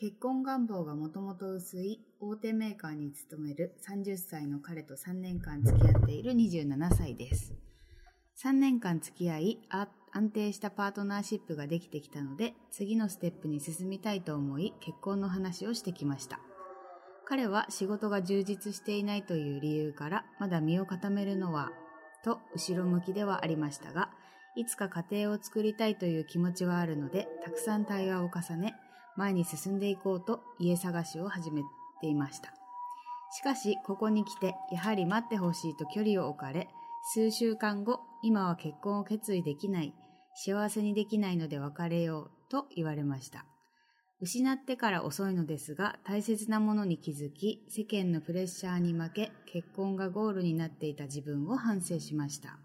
結婚願望がもともと薄い大手メーカーに勤める30歳の彼と3年間付き合っている27歳です。3年間付き合い、安定したパートナーシップができてきたので、次のステップに進みたいと思い、結婚の話をしてきました。彼は仕事が充実していないという理由から、まだ身を固めるのは、と後ろ向きではありましたが、いつか家庭を作りたいという気持ちはあるので、たくさん対話を重ね、前に進んでいこうと家探しを始めていました。しかし、ここに来て、やはり待ってほしいと距離を置かれ、数週間後、今は結婚を決意できない、幸せにできないので別れようと言われました。失ってから遅いのですが、大切なものに気づき、世間のプレッシャーに負け、結婚がゴールになっていた自分を反省しました。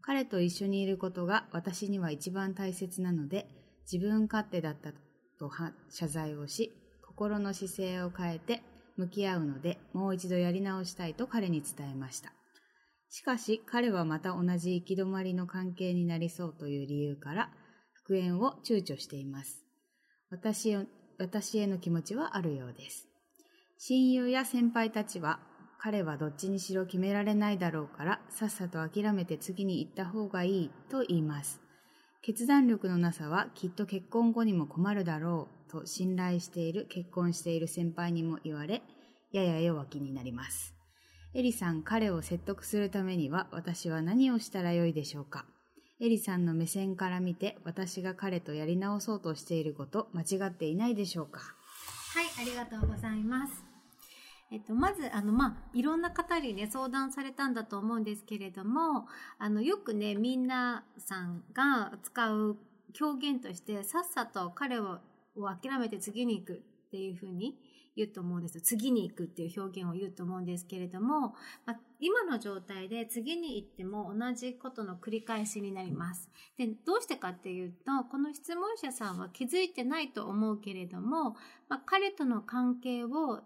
彼と一緒にいることが私には一番大切なので、自分勝手だったと謝罪をし、心の姿勢を変えて向き合うので、もう一度やり直したいと彼に伝えました。しかし彼はまた同じ行き止まりの関係になりそうという理由から復縁を躊躇しています。私へ私への気持ちはあるようです。親友や先輩たちは彼はどっちにしろ決められないだろうからさっさと諦めて次に行った方がいいと言います。決断力のなさはきっと結婚後にも困るだろうと信頼している結婚している先輩にも言われやや弱気になります。エリさん、彼を説得するためには私は何をしたらよいでしょうかエリさんの目線から見て私が彼とやり直そうとしていること間違っていないでしょうかはい、ありがとうございます。えっと、まず、あの、まあ、いろんな方にね、相談されたんだと思うんですけれども、あの、よくね、みんなさんが使う表現として、さっさと彼を諦めて次に行くっていうふうに言うと思うんです。次に行くっていう表現を言うと思うんですけれども、まあ、今の状態で次に行っても同じことの繰り返しになります。で、どうしてかっていうと、この質問者さんは気づいてないと思うけれども、まあ、彼との関係を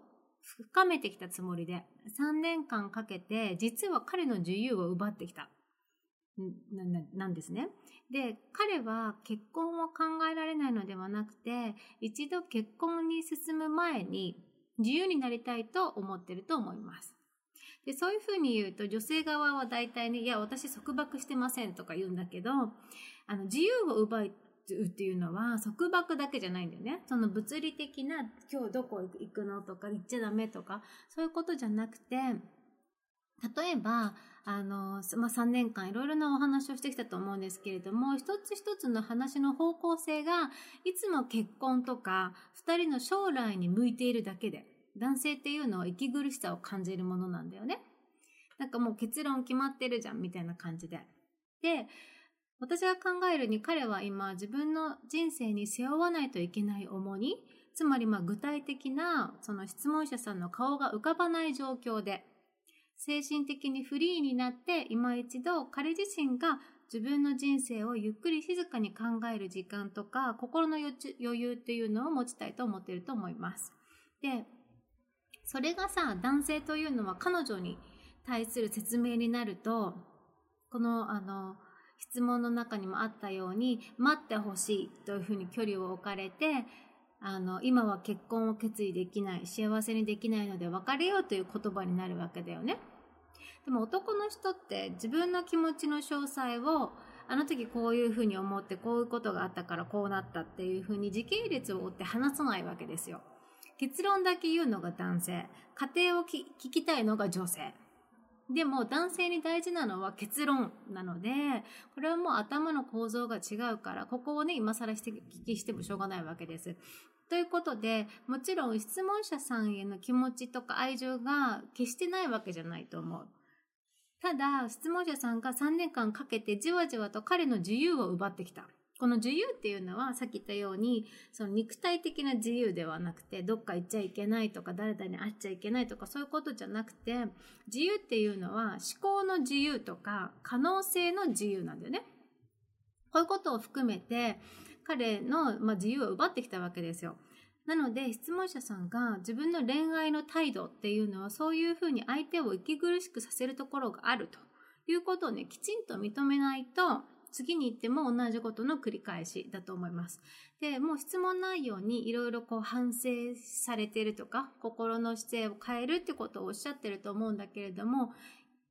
深めてきたつもりで、3年間かけて、実は彼の自由を奪ってきた。なななんですね。で、彼は結婚を考えられないのではなくて、一度結婚に進む前に自由になりたいと思ってると思います。で、そういうふうに言うと、女性側は大体に、いや、私束縛してませんとか言うんだけど、あの、自由を奪うっていうのは束縛だけじゃないんだよね。その物理的な今日どこ行くのとか行っちゃダメとかそういうことじゃなくて例えばあの、まあ、3年間いろいろなお話をしてきたと思うんですけれども一つ一つの話の方向性がいつも結婚とか2人の将来に向いているだけで男性っていうのは息苦しさを感じるものなんだよね。なんかもう結論決まってるじゃんみたいな感じで。で私が考えるに彼は今自分の人生に背負わないといけない重荷つまりまあ具体的なその質問者さんの顔が浮かばない状況で精神的にフリーになって今一度彼自身が自分の人生をゆっくり静かに考える時間とか心の余裕っていうのを持ちたいと思っていると思います。で、それがさ、男性というのは彼女に対する説明になると、このあの、質問の中にもあったように、待ってほしいというふうに距離を置かれて、あの、今は結婚を決意できない、幸せにできないので別れようという言葉になるわけだよね。でも男の人って自分の気持ちの詳細を、あの時こういうふうに思ってこういうことがあったからこうなったっていうふうに時系列を追って話さないわけですよ。結論だけ言うのが男性。家庭を聞きたいのが女性。でも男性に大事なのは結論なので、これはもう頭の構造が違うから、ここをね、今更して聞きしてもしょうがないわけです。ということで、もちろん質問者さんへの気持ちとか愛情が決してないわけじゃないと思う。ただ、質問者さんが3年間かけてじわじわと彼の自由を奪ってきた。この自由っていうのはさっき言ったようにその肉体的な自由ではなくてどっか行っちゃいけないとか誰々に会っちゃいけないとかそういうことじゃなくて自由っていうのは思考の自由とか可能性の自由なんだよね。こういうことを含めて彼の、まあ、自由を奪ってきたわけですよ。なので質問者さんが自分の恋愛の態度っていうのはそういうふうに相手を息苦しくさせるところがあるということをねきちんと認めないと次に行っても同じことの繰り返しだと思います。で、もう質問内容にいろいろこう反省されてるとか、心の姿勢を変えるってことをおっしゃってると思うんだけれども、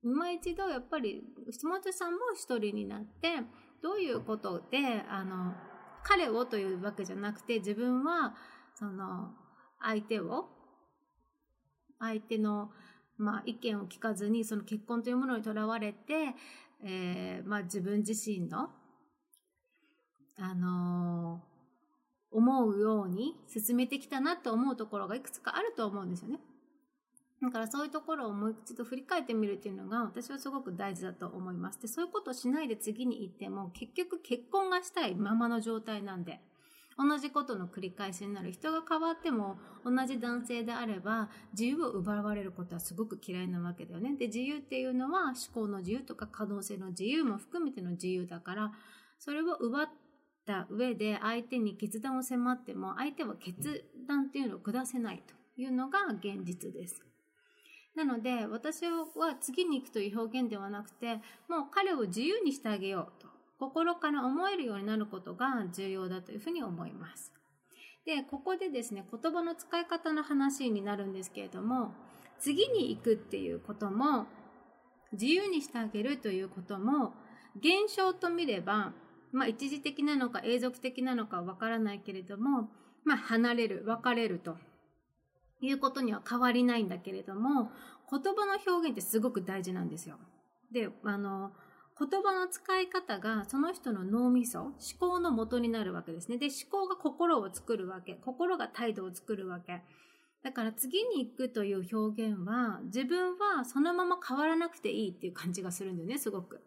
今一度やっぱり質問者さんも一人になって、どういうことで、あの、彼をというわけじゃなくて、自分は、その、相手を、相手の、まあ、意見を聞かずに、その結婚というものにとらわれて、えー、まあ自分自身の、あのー、思うように進めてきたなと思うところがいくつかあると思うんですよね。だからそういうところをもう一度振り返ってみるっていうのが私はすごく大事だと思います。で、そういうことをしないで次に行っても結局結婚がしたいままの状態なんで。同じことの繰り返しになる人が変わっても同じ男性であれば自由を奪われることはすごく嫌いなわけだよね。で、自由っていうのは思考の自由とか可能性の自由も含めての自由だから、それを奪った上で相手に決断を迫っても相手は決断っていうのを下せないというのが現実です。なので私は次に行くという表現ではなくてもう彼を自由にしてあげようと心から思えるようになることが重要だというふうに思います。で、ここでですね、言葉の使い方の話になるんですけれども、次に行くっていうことも、自由にしてあげるということも、現象と見れば、まあ一時的なのか永続的なのかわからないけれども、まあ離れる、別れるということには変わりないんだけれども、言葉の表現ってすごく大事なんですよ。で、あの、言葉の使い方がその人の脳みそ、思考の元になるわけですね。で、思考が心を作るわけ。心が態度を作るわけ。だから次に行くという表現は自分はそのまま変わらなくていいっていう感じがするんだよね、すごく。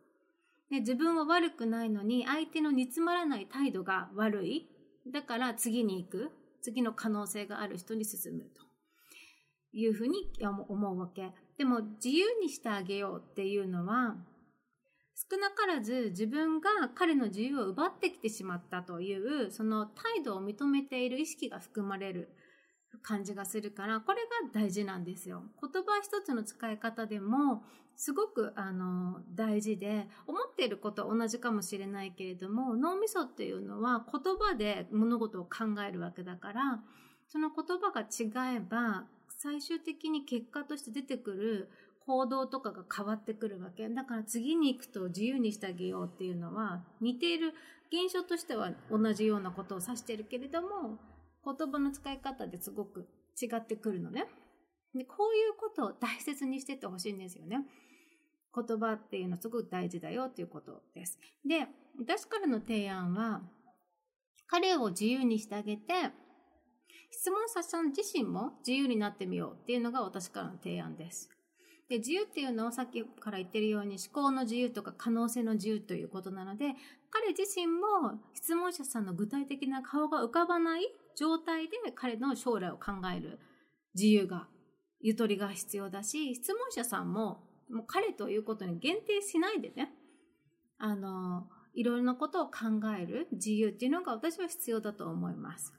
で自分は悪くないのに相手の煮詰まらない態度が悪い。だから次に行く。次の可能性がある人に進むというふうに思うわけ。でも自由にしてあげようっていうのは少なからず自分が彼の自由を奪ってきてしまったというその態度を認めている意識が含まれる感じがするからこれが大事なんですよ。言葉一つの使い方でもすごくあの大事で思っていることは同じかもしれないけれども脳みそっていうのは言葉で物事を考えるわけだからその言葉が違えば最終的に結果として出てくる行動とかが変わってくるわけ。だから次に行くと自由にしてあげようっていうのは似ている現象としては同じようなことを指してるけれども言葉の使い方ですごく違ってくるのね。で、こういうことを大切にしてってほしいんですよね。言葉っていうのすごく大事だよっていうことです。で、私からの提案は彼を自由にしてあげて質問者さん自身も自由になってみようっていうのが私からの提案です。で、自由っていうのをさっきから言ってるように思考の自由とか可能性の自由ということなので、彼自身も質問者さんの具体的な顔が浮かばない状態で彼の将来を考える自由が、ゆとりが必要だし、質問者さんももう彼ということに限定しないでね、あの、いろいろなことを考える自由っていうのが私は必要だと思います。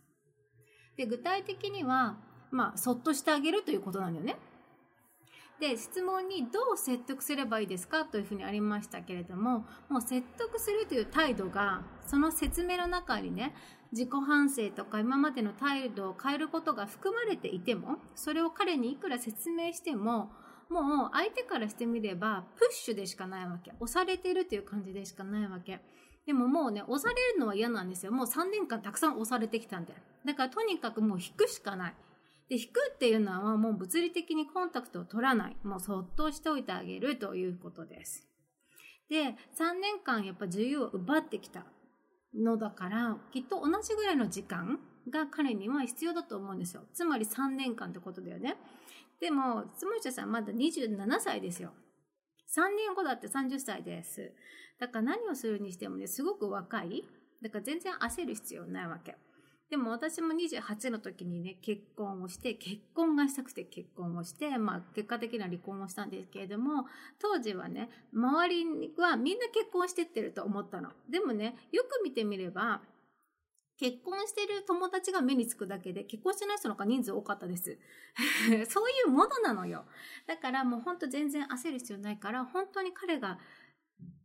で、具体的には、まあ、そっとしてあげるということなんだよね。で質問にどう説得すればいいですかというふうにありましたけれどももう説得するという態度がその説明の中にね自己反省とか今までの態度を変えることが含まれていてもそれを彼にいくら説明してももう相手からしてみればプッシュでしかないわけ。押されてるという感じでしかないわけ。でももうね押されるのは嫌なんですよ。もう3年間たくさん押されてきたんで。だからとにかくもう引くしかない。で、引くっていうのはもう物理的にコンタクトを取らない。もうそっとしておいてあげるということです。で、3年間やっぱ自由を奪ってきたのだから、きっと同じぐらいの時間が彼には必要だと思うんですよ。つまり3年間ってことだよね。でも、つむしさんまだ27歳ですよ。3年後だって30歳です。だから何をするにしてもね、すごく若い。だから全然焦る必要ないわけ。でも私も28の時にね、結婚をして、結婚がしたくて結婚をして、まあ結果的には離婚をしたんですけれども、当時はね、周りはみんな結婚してってると思ったの。でもね、よく見てみれば、結婚してる友達が目につくだけで、結婚してない人の方が人数多かったです。そういうものなのよ。だからもうほんと全然焦る必要ないから、本当に彼が、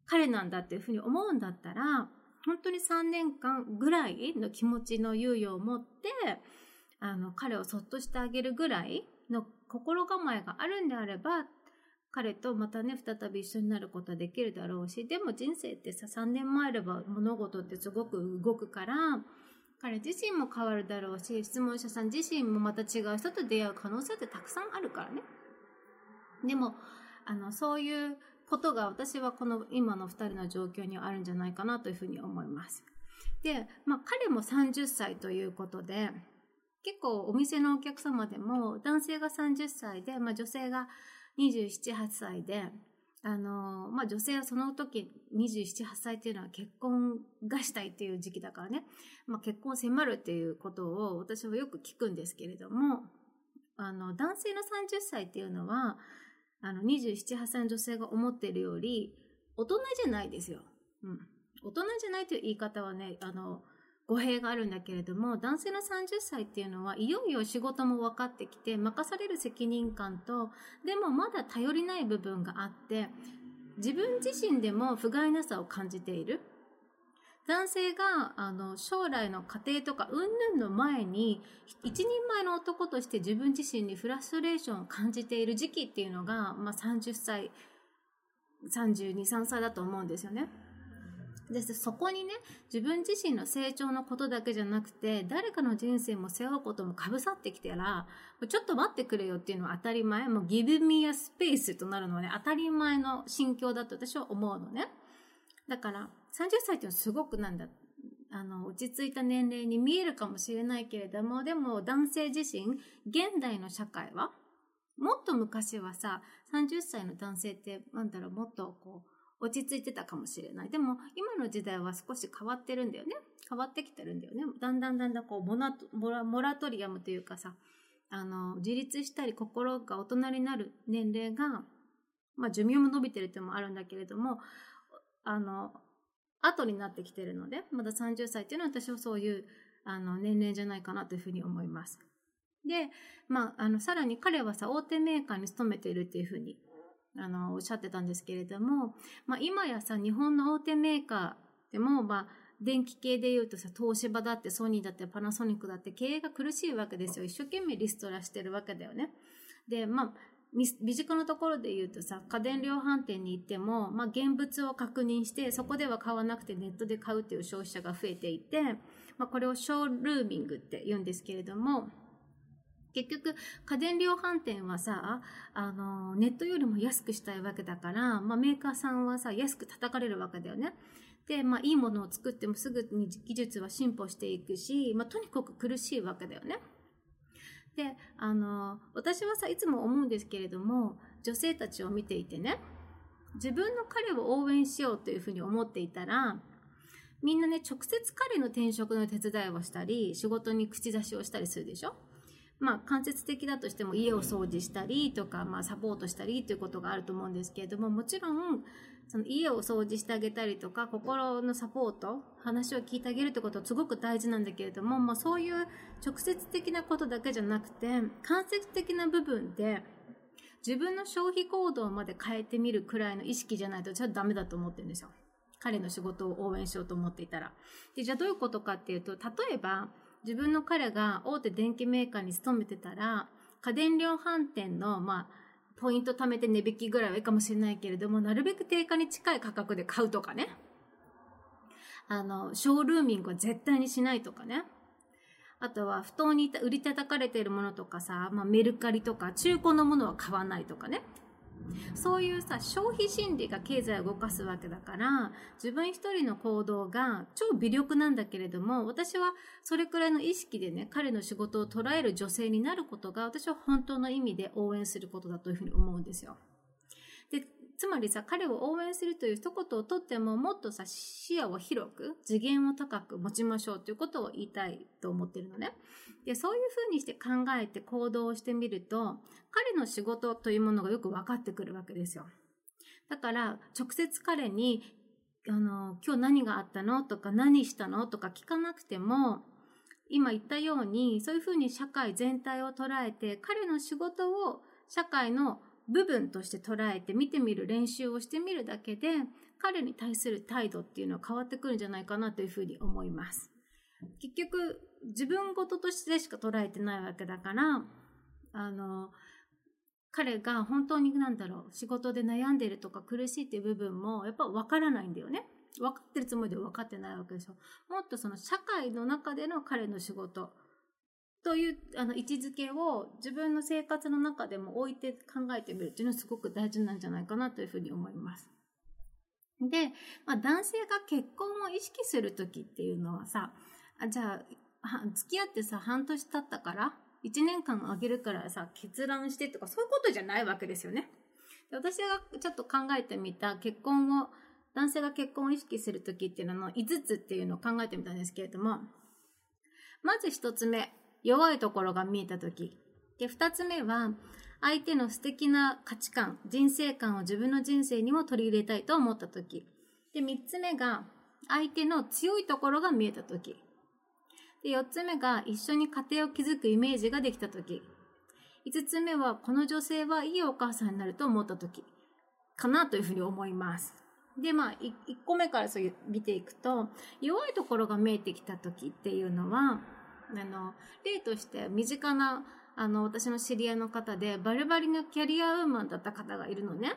彼なんだっていうふうに思うんだったら、本当に3年間ぐらいの気持ちの猶予を持って、あの、彼をそっとしてあげるぐらいの心構えがあるんであれば、彼とまたね、再び一緒になることはできるだろうし、でも人生ってさ、3年前あれば物事ってすごく動くから、彼自身も変わるだろうし、質問者さん自身もまた違う人と出会う可能性ってたくさんあるからね。でも、あの、そういうことが私はこの今の二人の状況にはあるんじゃないかなというふうに思います。で、まあ彼も30歳ということで、結構お店のお客様でも男性が30歳で、まあ女性が27、8歳で、あの、まあ女性はその時27、8歳っていうのは結婚がしたいっていう時期だからね、まあ結婚迫るっていうことを私はよく聞くんですけれども、あの、男性の30歳っていうのは、あの、27、8歳の女性が思っているより、大人じゃないですよ。うん。大人じゃないという言い方はね、あの、語弊があるんだけれども、男性の30歳っていうのは、いよいよ仕事も分かってきて、任される責任感と、でもまだ頼りない部分があって、自分自身でも不甲斐なさを感じている。男性が、あの、将来の家庭とか、うんぬんの前に、一人前の男として自分自身にフラストレーションを感じている時期っていうのが、まあ、30歳、32、3歳だと思うんですよね。でそこにね、自分自身の成長のことだけじゃなくて、誰かの人生も背負うこともかぶさってきたら、ちょっと待ってくれよっていうのは当たり前。もう give me a space となるのはね、当たり前の心境だと私は思うのね。だから、30歳っていうのはすごくなんだ、あの、落ち着いた年齢に見えるかもしれないけれども、でも男性自身、現代の社会は、もっと昔はさ、30歳の男性って、なんだろう、もっとこう、落ち着いてたかもしれない。でも、今の時代は少し変わってるんだよね。変わってきてるんだよね。だんだんだんだんこう、モナモラトリアムというかさ、あの、自立したり心が大人になる年齢が、まあ寿命も伸びてるってのもあるんだけれども、あの、後になってきてるので、まだ30歳っていうのは私はそういう、あの、年齢じゃないかなというふうに思います。で、まあ、あの、さらに彼はさ、大手メーカーに勤めているっていうふうにあの、おっしゃってたんですけれども、まあ今やさ、日本の大手メーカーでも、まあ、電気系で言うとさ、東芝だってソニーだってパナソニックだって経営が苦しいわけですよ。一生懸命リストラしてるわけだよね。で、まあ、身近なところで言うとさ、家電量販店に行っても、まあ、現物を確認して、そこでは買わなくてネットで買うっていう消費者が増えていて、まあ、これをショールーミングって言うんですけれども、結局、家電量販店はさ、あの、ネットよりも安くしたいわけだから、まあ、メーカーさんはさ、安く叩かれるわけだよね。で、まあ、いいものを作ってもすぐに技術は進歩していくし、まあ、とにかく苦しいわけだよね。で、あの、私はさ、いつも思うんですけれども、女性たちを見ていてね、自分の彼を応援しようというふうに思っていたら、みんなね、直接彼の転職の手伝いをしたり、仕事に口出しをしたりするでしょ？まあ、間接的だとしても家を掃除したりとか、まあ、サポートしたりということがあると思うんですけれども、もちろん、その家を掃除してあげたりとか、心のサポート、話を聞いてあげるってことはすごく大事なんだけれども、まあ、そういう直接的なことだけじゃなくて、間接的な部分で、自分の消費行動まで変えてみるくらいの意識じゃないと、ちょっとダメだと思ってるんですよ。彼の仕事を応援しようと思っていたら。で、じゃあどういうことかっていうと、例えば、自分の彼が大手電機メーカーに勤めてたら、家電量販店の、まあ、ポイント貯めて値引きぐらいはいいかもしれないけれども、なるべく定価に近い価格で買うとかね。あの、ショールーミングは絶対にしないとかね。あとは、不当に売り叩かれているものとかさ、まあ、メルカリとか、中古のものは買わないとかね。そういうさ、消費心理が経済を動かすわけだから、自分一人の行動が超微力なんだけれども、私はそれくらいの意識でね、彼の仕事を捉える女性になることが、私は本当の意味で応援することだというふうに思うんですよ。つまりさ、彼を応援するという一言をとっても、もっとさ、視野を広く、次元を高く持ちましょうということを言いたいと思ってるのね。で、そういうふうにして考えて行動をしてみると、彼の仕事というものがよく分かってくるわけですよ。だから、直接彼に、あの、今日何があったのとか何したのとか聞かなくても、今言ったように、そういうふうに社会全体を捉えて、彼の仕事を社会の部分として捉えて見てみる練習をしてみるだけで、彼に対する態度っていうのは変わってくるんじゃないかなというふうに思います。結局、自分事としてしか捉えてないわけだから、あの、彼が本当になんだろう、仕事で悩んでるとか苦しいっていう部分もやっぱ分からないんだよね。分かってるつもりで分かってないわけですよ。もっとその社会の中での彼の仕事というあの位置づけを自分の生活の中でも置いて考えてみるっていうのはすごく大事なんじゃないかなというふうに思います。で、まあ、男性が結婚を意識するときっていうのはさ、あじゃあ、は付き合ってさ、半年経ったから、1年間あげるからさ、決断してとか、そういうことじゃないわけですよね。で私がちょっと考えてみた結婚を、男性が結婚を意識するときっていうのの5つっていうのを考えてみたんですけれども、まず1つ目、弱いところが見えたとき。で、2つ目は、相手の素敵な価値観、人生観を自分の人生にも取り入れたいと思ったとき。で、3つ目が、相手の強いところが見えたとき。で、4つ目が、一緒に家庭を築くイメージができたとき。5つ目は、この女性はいいお母さんになると思ったとき。かなというふうに思います。で、まあ、1個目からそういう見ていくと、弱いところが見えてきたときっていうのは、あの、例として身近な、あの、私の知り合いの方で、バリバリのキャリアウーマンだった方がいるのね。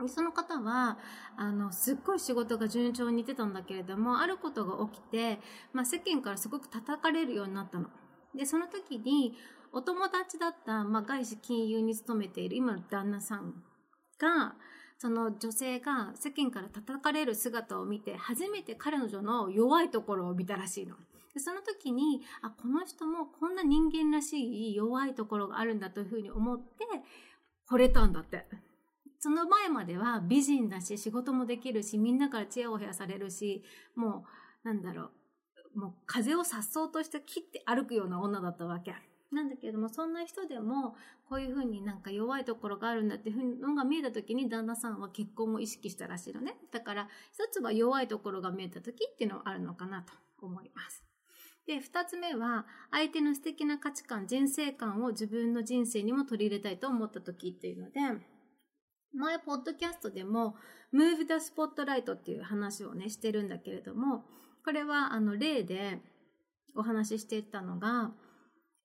でその方は、あの、すっごい仕事が順調にいってたんだけれども、あることが起きて、まあ世間からすごく叩かれるようになったの。で、その時に、お友達だった、まあ外資金融に勤めている今の旦那さんが、その女性が世間から叩かれる姿を見て、初めて彼女の弱いところを見たらしいの。でその時に、あ、この人もこんな人間らしい弱いところがあるんだというふうに思って、惚れたんだって。その前までは美人だし、仕事もできるし、みんなからチヤホヤされるし、もう、なんだろう、もう風を颯爽として切って歩くような女だったわけ。なんだけれども、そんな人でも、こういうふうになんか弱いところがあるんだっていうのが見えた時に、旦那さんは結婚を意識したらしいのね。だから、一つは弱いところが見えた時っていうのはあるのかなと思います。で、二つ目は、相手の素敵な価値観、人生観を自分の人生にも取り入れたいと思った時っていうので、前、ポッドキャストでも、Move the Spotlight っていう話をね、してるんだけれども、これは、あの、例でお話ししていたのが、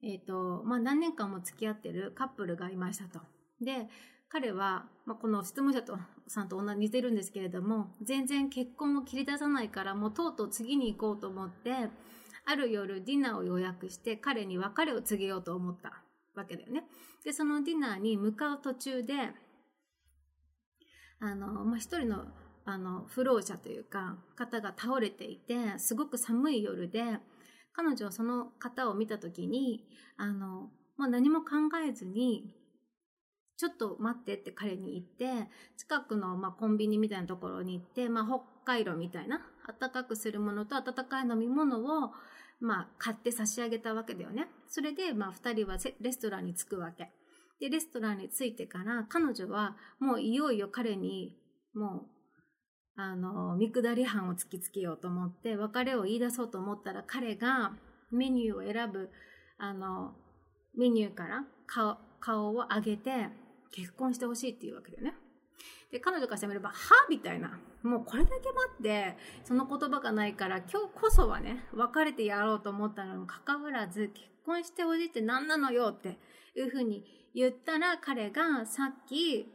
えっ、ー、と、まあ、何年間も付き合ってるカップルがいましたと。で、彼は、まあ、この質問者とさんと同じ似てるんですけれども、全然結婚を切り出さないから、もうとうとう次に行こうと思って、ある夜ディナーを予約して彼に別れを告げようと思ったわけだよね。で、そのディナーに向かう途中で、あの、まあ、一人の、あの、不老者というか、方が倒れていて、すごく寒い夜で、彼女はその方を見たときに、あの、まあ、何も考えずに、ちょっと待ってって彼に言って、近くの、まあ、コンビニみたいなところに行って、まあ、北海道みたいな、暖かくするものと温かい飲み物を、まあ、買って差し上げたわけだよね。それで、まあ、二人はレストランに着くわけ。で、レストランに着いてから、彼女は、もういよいよ彼に、もう、あの、見下り班を突きつけようと思って、別れを言い出そうと思ったら、彼がメニューを選ぶ、あの、メニューから顔顔を上げて、結婚してほしいっていうわけだよね。で、彼女からしてみれば、は？みたいな。もうこれだけ待って、その言葉がないから、今日こそはね、別れてやろうと思ったのにもかかわらず、結婚してほしいって何なのよっていうふうに言ったら、彼がさっき、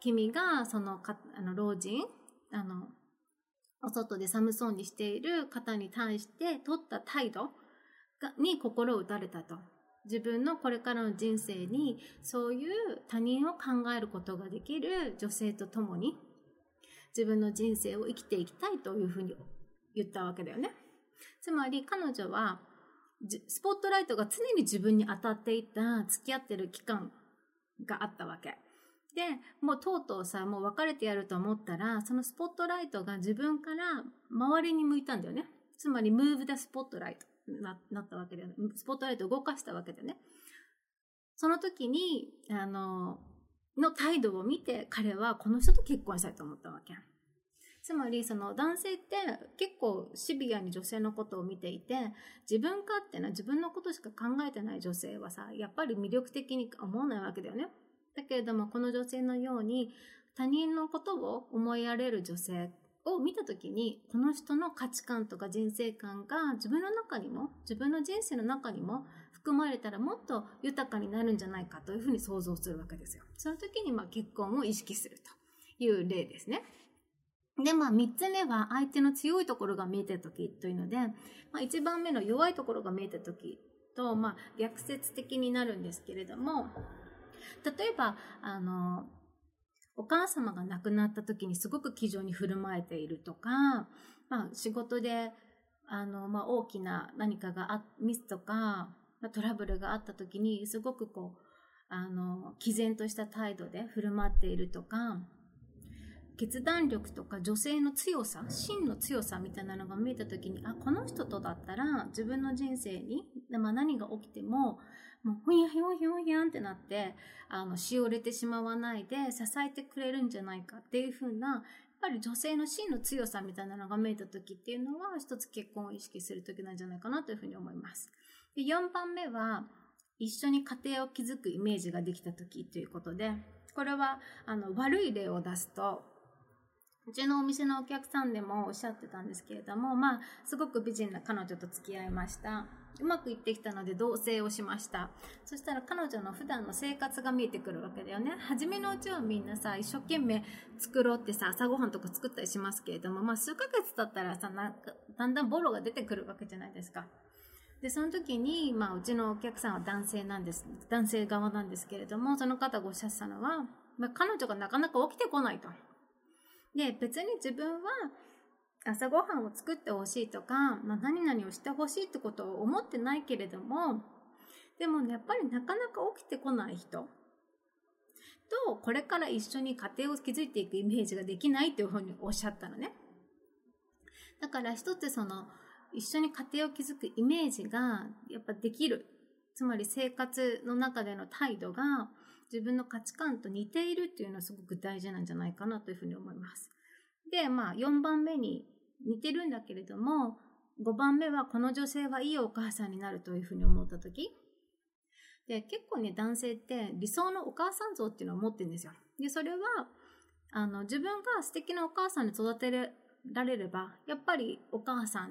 君がそのか、あの、老人、あの、お外で寒そうにしている方に対して取った態度に心を打たれたと。自分のこれからの人生にそういう他人を考えることができる女性と共に自分の人生を生きていきたいというふうに言ったわけだよね。つまり彼女はスポットライトが常に自分に当たっていた付き合ってる期間があったわけ。で、もうとうとうさ、もう別れてやると思ったら、そのスポットライトが自分から周りに向いたんだよね。つまり、ムーブ・ダ・スポットライトななったわけだよね。スポットライトを動かしたわけだよね。その時に、あの、の態度を見て、彼はこの人と結婚したいと思ったわけ。つまり、その男性って結構シビアに女性のことを見ていて、自分勝手な自分のことしか考えてない女性はさ、やっぱり魅力的に思わないわけだよね。だけれども、この女性のように他人のことを思いやれる女性を見たときに、この人の価値観とか人生観が自分の中にも、自分の人生の中にも含まれたらもっと豊かになるんじゃないかというふうに想像するわけですよ。その時にまあ結婚を意識するという例ですね。で、まあ、三つ目は相手の強いところが見えてる時というので、まあ、一番目の弱いところが見えてる時と、まあ、逆説的になるんですけれども、例えば、あの、お母様が亡くなった時にすごく気丈に振る舞えているとか、まあ、仕事で、あの、まあ、大きな何かがあ、ミスとか、トラブルがあった時に、すごくこう、あの、毅然とした態度で振る舞っているとか、決断力とか女性の強さ、真の強さみたいなのが見えた時に、あ、この人とだったら自分の人生に、まあ、何が起きても、もうふにゃひょんひょんひゃんってなって、あの、しおれてしまわないで支えてくれるんじゃないかっていう風な、やっぱり女性の真の強さみたいなのが見えた時っていうのは、一つ結婚を意識する時なんじゃないかなというふうに思います。で、4番目は、一緒に家庭を築くイメージができた時ということで、これは、あの、悪い例を出すと、うちのお店のお客さんでもおっしゃってたんですけれども、まあ、すごく美人な彼女と付き合いました。うまくいってきたので同棲をしました。そしたら彼女の普段の生活が見えてくるわけだよね。初めのうちはみんなさ、一生懸命作ろうってさ、朝ごはんとか作ったりしますけれども、まあ数ヶ月経ったらさ、なんかだんだんボロが出てくるわけじゃないですか。で、その時に、まあ、うちのお客さんは男性なんです。男性側なんですけれども、その方がおっしゃってたのは、まあ、彼女がなかなか起きてこないと。で、別に自分は朝ごはんを作ってほしいとか、まあ、何々をしてほしいってことを思ってないけれども、でもね、やっぱりなかなか起きてこない人と、これから一緒に家庭を築いていくイメージができないというふうにおっしゃったのね。だから一つその、一緒に家庭を築くイメージがやっぱできる。つまり生活の中での態度が自分の価値観と似ているっていうのはすごく大事なんじゃないかなというふうに思います。で、まあ4番目に似てるんだけれども、5番目はこの女性はいいお母さんになるというふうに思った時で、結構ね、男性って理想のお母さん像っていうのを持ってるんですよ。で、それは、あの、自分が素敵なお母さんに育てられれば、やっぱりお母さんっ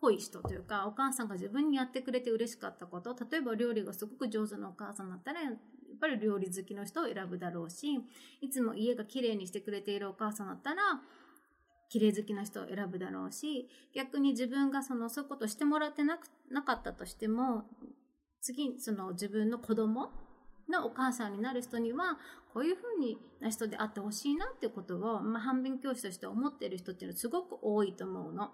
ぽい人というか、お母さんが自分にやってくれて嬉しかったこと、例えば料理がすごく上手なお母さんだったら、っぱり料理好きの人を選ぶだろうし、いつも家が綺麗にしてくれているお母さんだったら、綺麗好きな人を選ぶだろうし、逆に自分がその、そういうことをしてもらってなく、なかったとしても、次、その自分の子供のお母さんになる人には、こういう風にな人であってほしいなってことを、まあ、反面教師として思ってる人っていうのはすごく多いと思うの。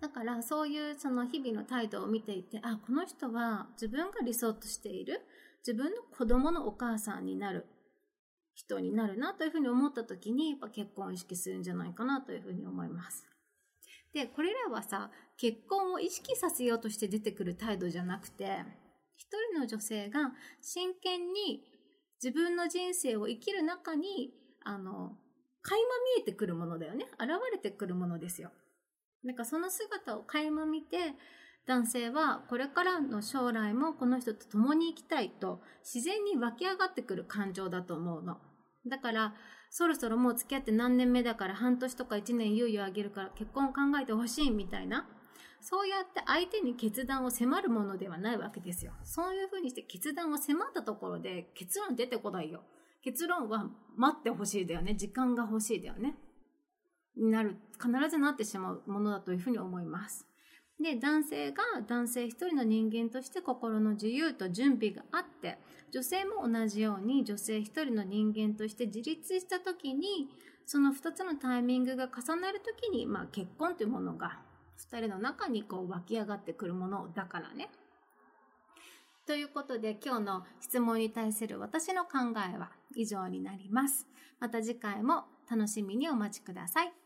だからそういうその日々の態度を見ていて、あ、この人は自分が理想としている自分の子供のお母さんになる人になるなというふうに思った時に、やっぱ結婚を意識するんじゃないかなというふうに思います。で、これらはさ、結婚を意識させようとして出てくる態度じゃなくて、一人の女性が真剣に自分の人生を生きる中に、あの、垣間見えてくるものだよね。現れてくるものですよ。なんかその姿を垣間見て、男性はこれからの将来もこの人と共に生きたいと自然に湧き上がってくる感情だと思うの。だから、そろそろもう付き合って何年目だから半年とか1年猶予あげるから結婚を考えてほしいみたいな。そうやって相手に決断を迫るものではないわけですよ。そういうふうにして決断を迫ったところで結論出てこないよ。結論は待ってほしいだよね。時間が欲しいだよね。になる、必ずなってしまうものだというふうに思います。で、男性が男性一人の人間として心の自由と準備があって、女性も同じように女性一人の人間として自立した時に、その二つのタイミングが重なる時に、まあ結婚というものが二人の中にこう湧き上がってくるものだからね。ということで今日の質問に対する私の考えは以上になります。また次回も楽しみにお待ちください。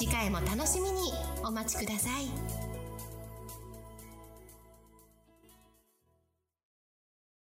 次回も楽しみにお待ちください。